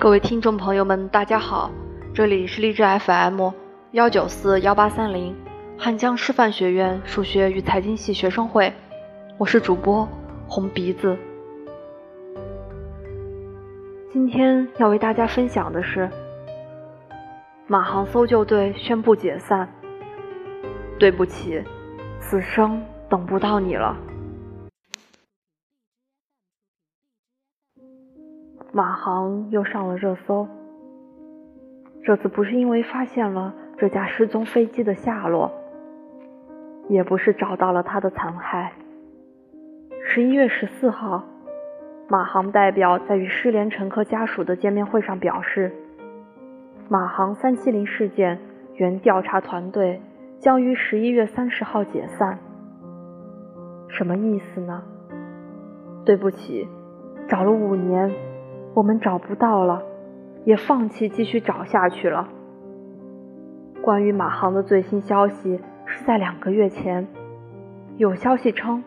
各位听众朋友们，大家好，这里是励志 FM 幺九四幺八三零汉江师范学院数学与财经系学生会，我是主播红鼻子。今天要为大家分享的是，马航搜救队宣布解散。对不起，此生等不到你了。马航又上了热搜。这次不是因为发现了这架失踪飞机的下落，也不是找到了它的残骸。十一月十四号，马航代表在与失联乘客家属的见面会上表示，马航三七零事件原调查团队将于十一月三十号解散。什么意思呢？对不起，找了五年。我们找不到了，也放弃继续找下去了。关于马航的最新消息是在两个月前，有消息称，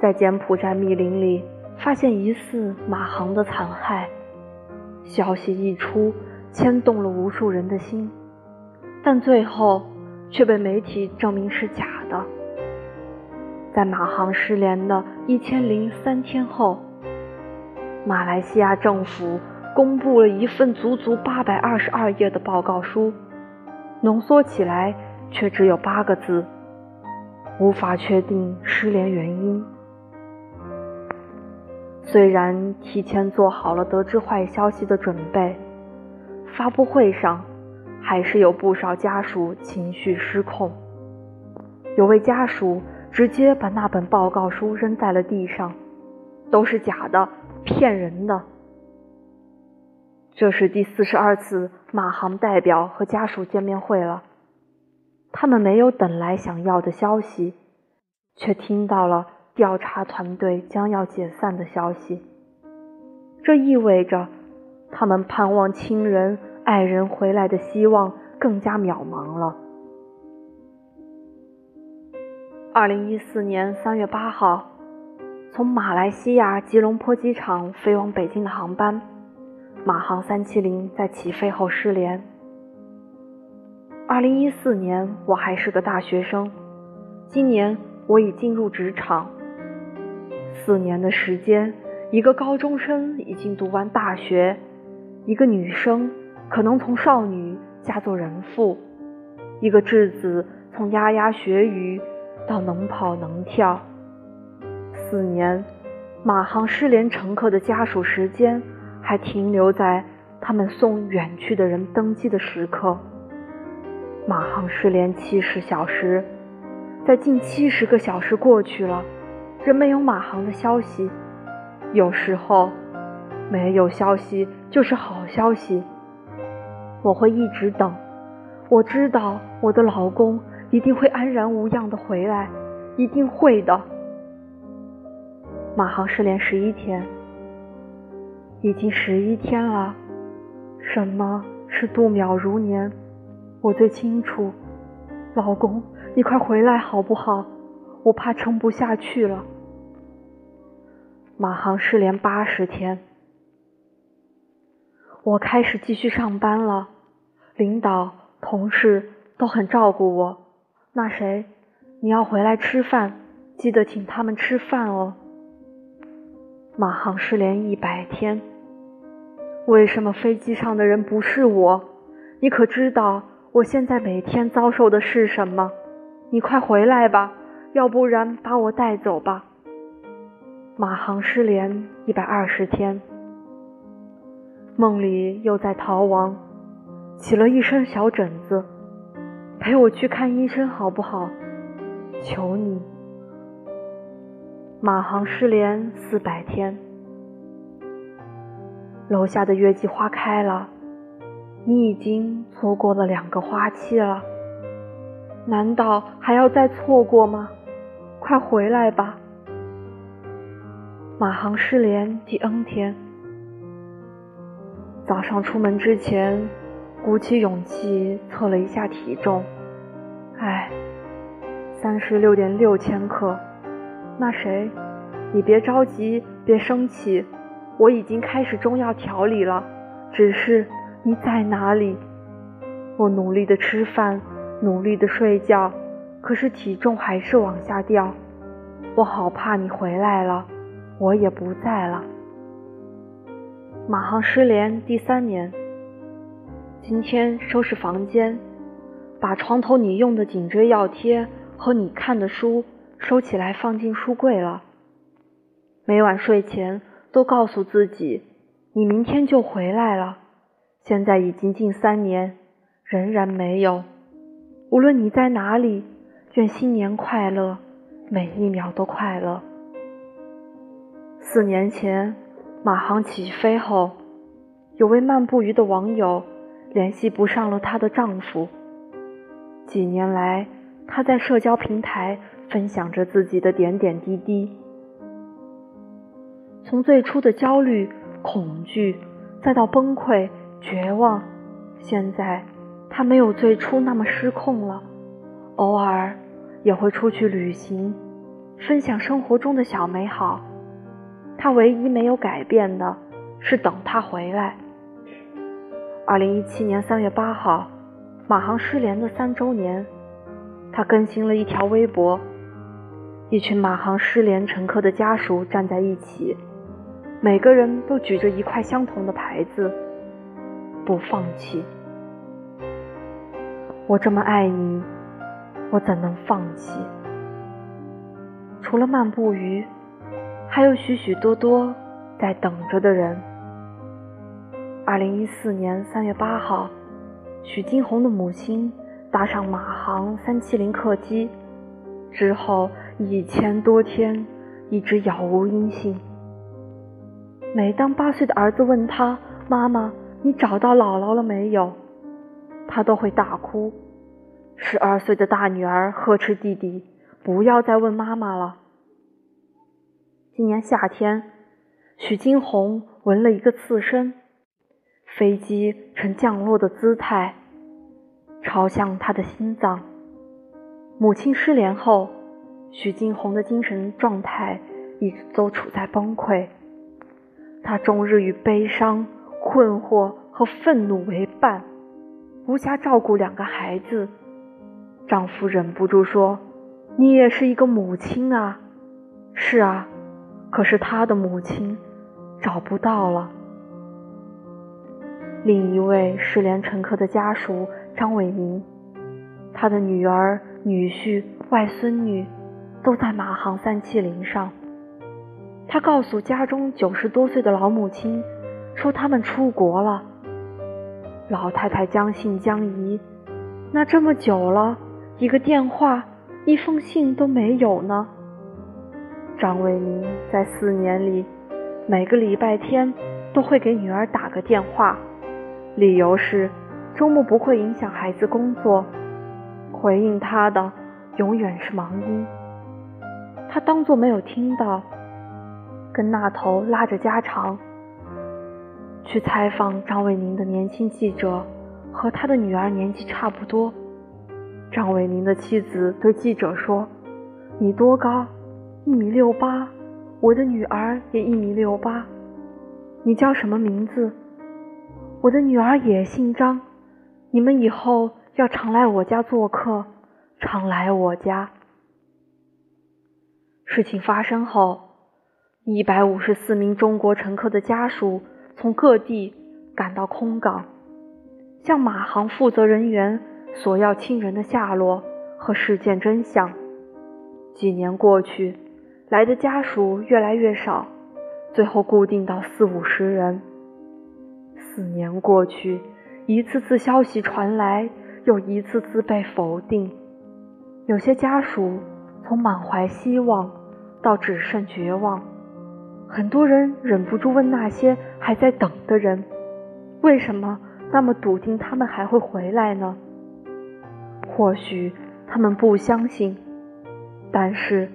在柬埔寨密林里发现疑似马航的残骸。消息一出，牵动了无数人的心，但最后却被媒体证明是假的。在马航失联的一千零三天后。马来西亚政府公布了一份足足八百二十二页的报告书，浓缩起来却只有八个字：无法确定失联原因。虽然提前做好了得知坏消息的准备，发布会上还是有不少家属情绪失控，有位家属直接把那本报告书扔在了地上，都是假的。骗人的！这是第四十二次马航代表和家属见面会了，他们没有等来想要的消息，却听到了调查团队将要解散的消息。这意味着他们盼望亲人、爱人回来的希望更加渺茫了。二零一四年三月八号。从马来西亚吉隆坡机场飞往北京的航班，马航三七零在起飞后失联。二零一四年我还是个大学生，今年我已进入职场。四年的时间，一个高中生已经读完大学，一个女生可能从少女嫁作人妇，一个稚子从牙牙学语到能跑能跳。四年，马航失联乘客的家属时间还停留在他们送远去的人登机的时刻。马航失联七十小时，在近七十个小时过去了，仍没有马航的消息。有时候，没有消息就是好消息。我会一直等，我知道我的老公一定会安然无恙的回来，一定会的。马航失联十一天，已经十一天了。什么是度秒如年？我最清楚。老公，你快回来好不好？我怕撑不下去了。马航失联八十天，我开始继续上班了。领导、同事都很照顾我。那谁，你要回来吃饭，记得请他们吃饭哦。马航失联一百天，为什么飞机上的人不是我？你可知道我现在每天遭受的是什么？你快回来吧，要不然把我带走吧。马航失联一百二十天，梦里又在逃亡，起了一身小疹子，陪我去看医生好不好？求你。马航失联四百天，楼下的月季花开了，你已经错过了两个花期了，难道还要再错过吗？快回来吧！马航失联第 N 天，早上出门之前，鼓起勇气测了一下体重，哎，三十六点六千克。那谁，你别着急，别生气，我已经开始中药调理了，只是你在哪里？我努力的吃饭，努力的睡觉，可是体重还是往下掉。我好怕你回来了，我也不在了。马航失联第三年，今天收拾房间，把床头你用的颈椎药贴和你看的书收起来放进书柜了。每晚睡前都告诉自己，你明天就回来了。现在已经近三年。仍然没有。无论你在哪里，愿新年快乐，每一秒都快乐。四年前，马航起飞后，有位漫步鱼的网友联系不上了她的丈夫。几年来，她在社交平台分享着自己的点点滴滴，从最初的焦虑、恐惧，再到崩溃、绝望，现在。他没有最初那么失控了，偶尔也会出去旅行，分享生活中的小美好。他唯一没有改变的是等他回来。二零一七年三月八号，马航失联的三周年，他更新了一条微博，一群马航失联乘客的家属站在一起，每个人都举着一块相同的牌子：不放弃。我这么爱你，我怎能放弃？除了漫步鱼，还有许许多多在等着的人。二零一四年三月八号，许金红的母亲搭上马航三七零客机，之后一千多天一直杳无音信。每当八岁的儿子问他：“妈妈，你找到姥姥了没有？”他都会大哭。十二岁的大女儿呵斥弟弟：“不要再问妈妈了。”今年夏天，许金红纹了一个刺身，飞机呈降落的姿态，朝向他的心脏。母亲失联后，许金红的精神状态一直都处在崩溃。她终日与悲伤、困惑和愤怒为伴。无暇照顾两个孩子，丈夫忍不住说：“你也是一个母亲啊。”“是啊，可是他的母亲找不到了。”另一位失联乘客的家属张伟民，他的女儿、女婿、外孙女都在马航三七零上。他告诉家中九十多岁的老母亲，说他们出国了。老太太将信将疑，那这么久了，一个电话、一封信都没有呢。张伟民在四年里，每个礼拜天都会给女儿打个电话，理由是周末不会影响孩子工作。回应他的永远是忙音，他当作没有听到，跟那头拉着家常。去采访张伟宁的年轻记者，和他的女儿年纪差不多。张伟宁的妻子对记者说：“你多高？一米六八。我的女儿也一米六八。你叫什么名字？我的女儿也姓张。你们以后要常来我家做客，常来我家。”事情发生后，一百五十四名中国乘客的家属。从各地赶到空港，向马航负责人员索要亲人的下落和事件真相。几年过去，来的家属越来越少，最后固定到四五十人。四年过去，一次次消息传来，又一次次被否定。有些家属从满怀希望到只剩绝望。很多人忍不住问那些还在等的人：“为什么那么笃定他们还会回来呢？”或许他们不相信，但是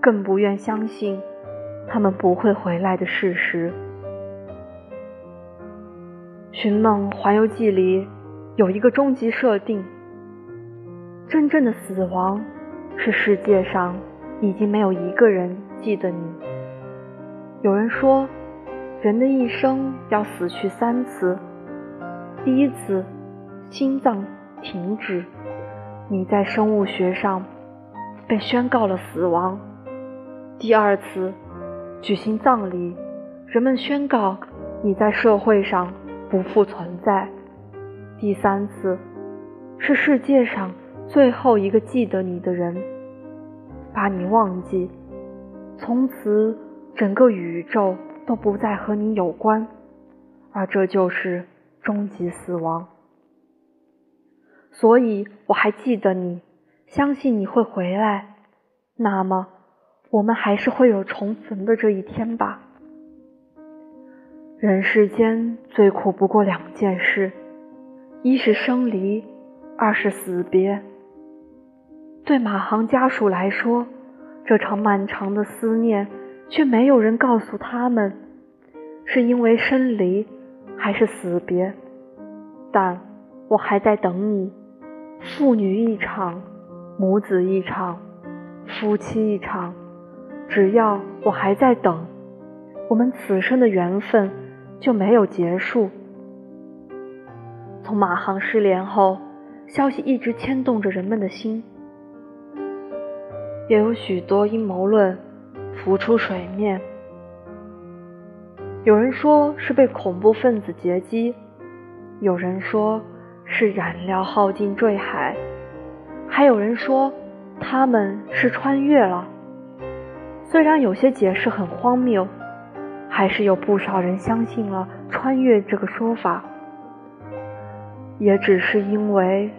更不愿相信他们不会回来的事实。《寻梦环游记》里有一个终极设定：真正的死亡是世界上已经没有一个人记得你。有人说，人的一生要死去三次，第一次，心脏停止，你在生物学上被宣告了死亡；第二次，举行葬礼，人们宣告你在社会上不复存在；第三次，是世界上最后一个记得你的人把你忘记，从此整个宇宙都不再和你有关，而这就是。终极死亡，所以我还记得你，相信你会回来。那么，我们还是会有重逢的这一天吧。人世间最苦不过两件事，一是生离，二是死别。对马航家属来说，这场漫长的思念，却没有人告诉他们，是因为生离。还是死别，但我还在等你。父女一场，母子一场，夫妻一场。只要我还在等，我们此生的缘分就没有结束。从马航失联后，消息一直牵动着人们的心，也有许多阴谋论浮出水面。有人说是被恐怖分子劫机，有人说是燃料耗尽坠海，还有人说他们是穿越了。虽然有些解释很荒谬，还是有不少人相信了穿越这个说法。也只是因为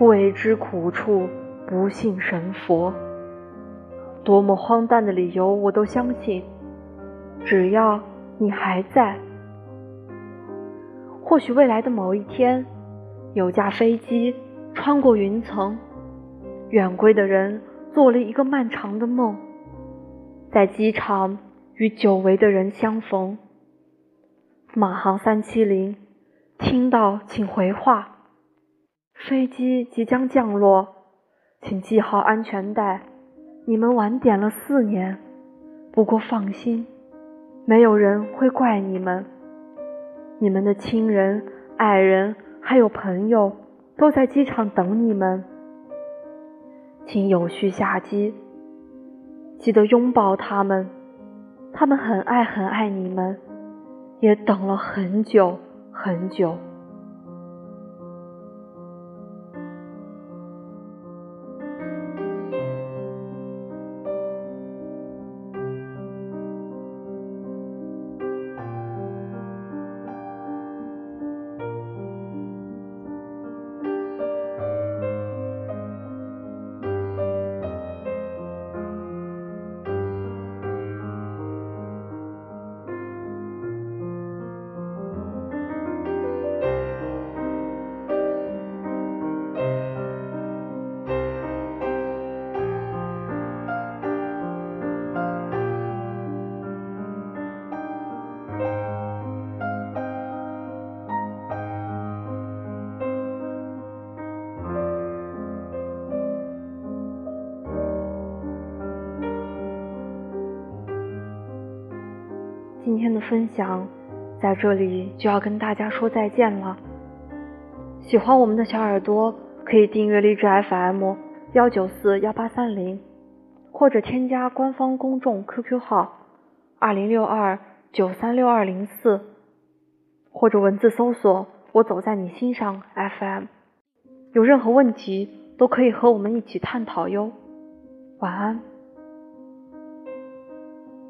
未知苦处不信神佛，多么荒诞的理由我都相信，只要。你还在？或许未来的某一天，有架飞机穿过云层，远归的人做了一个漫长的梦，在机场与久违的人相逢。马航三七零，听到请回话。飞机即将降落，请系好安全带。你们晚点了四年，不过放心。没有人会怪你们，你们的亲人、爱人还有朋友都在机场等你们，请有序下机，记得拥抱他们，他们很爱很爱你们，也等了很久很久。天的分享在这里就要跟大家说再见了。喜欢我们的小耳朵可以订阅荔枝 FM 幺九四幺八三零，或者添加官方公众 QQ 号二零六二九三六二零四，或者文字搜索“我走在你心上 FM”。有任何问题都可以和我们一起探讨哟。晚安。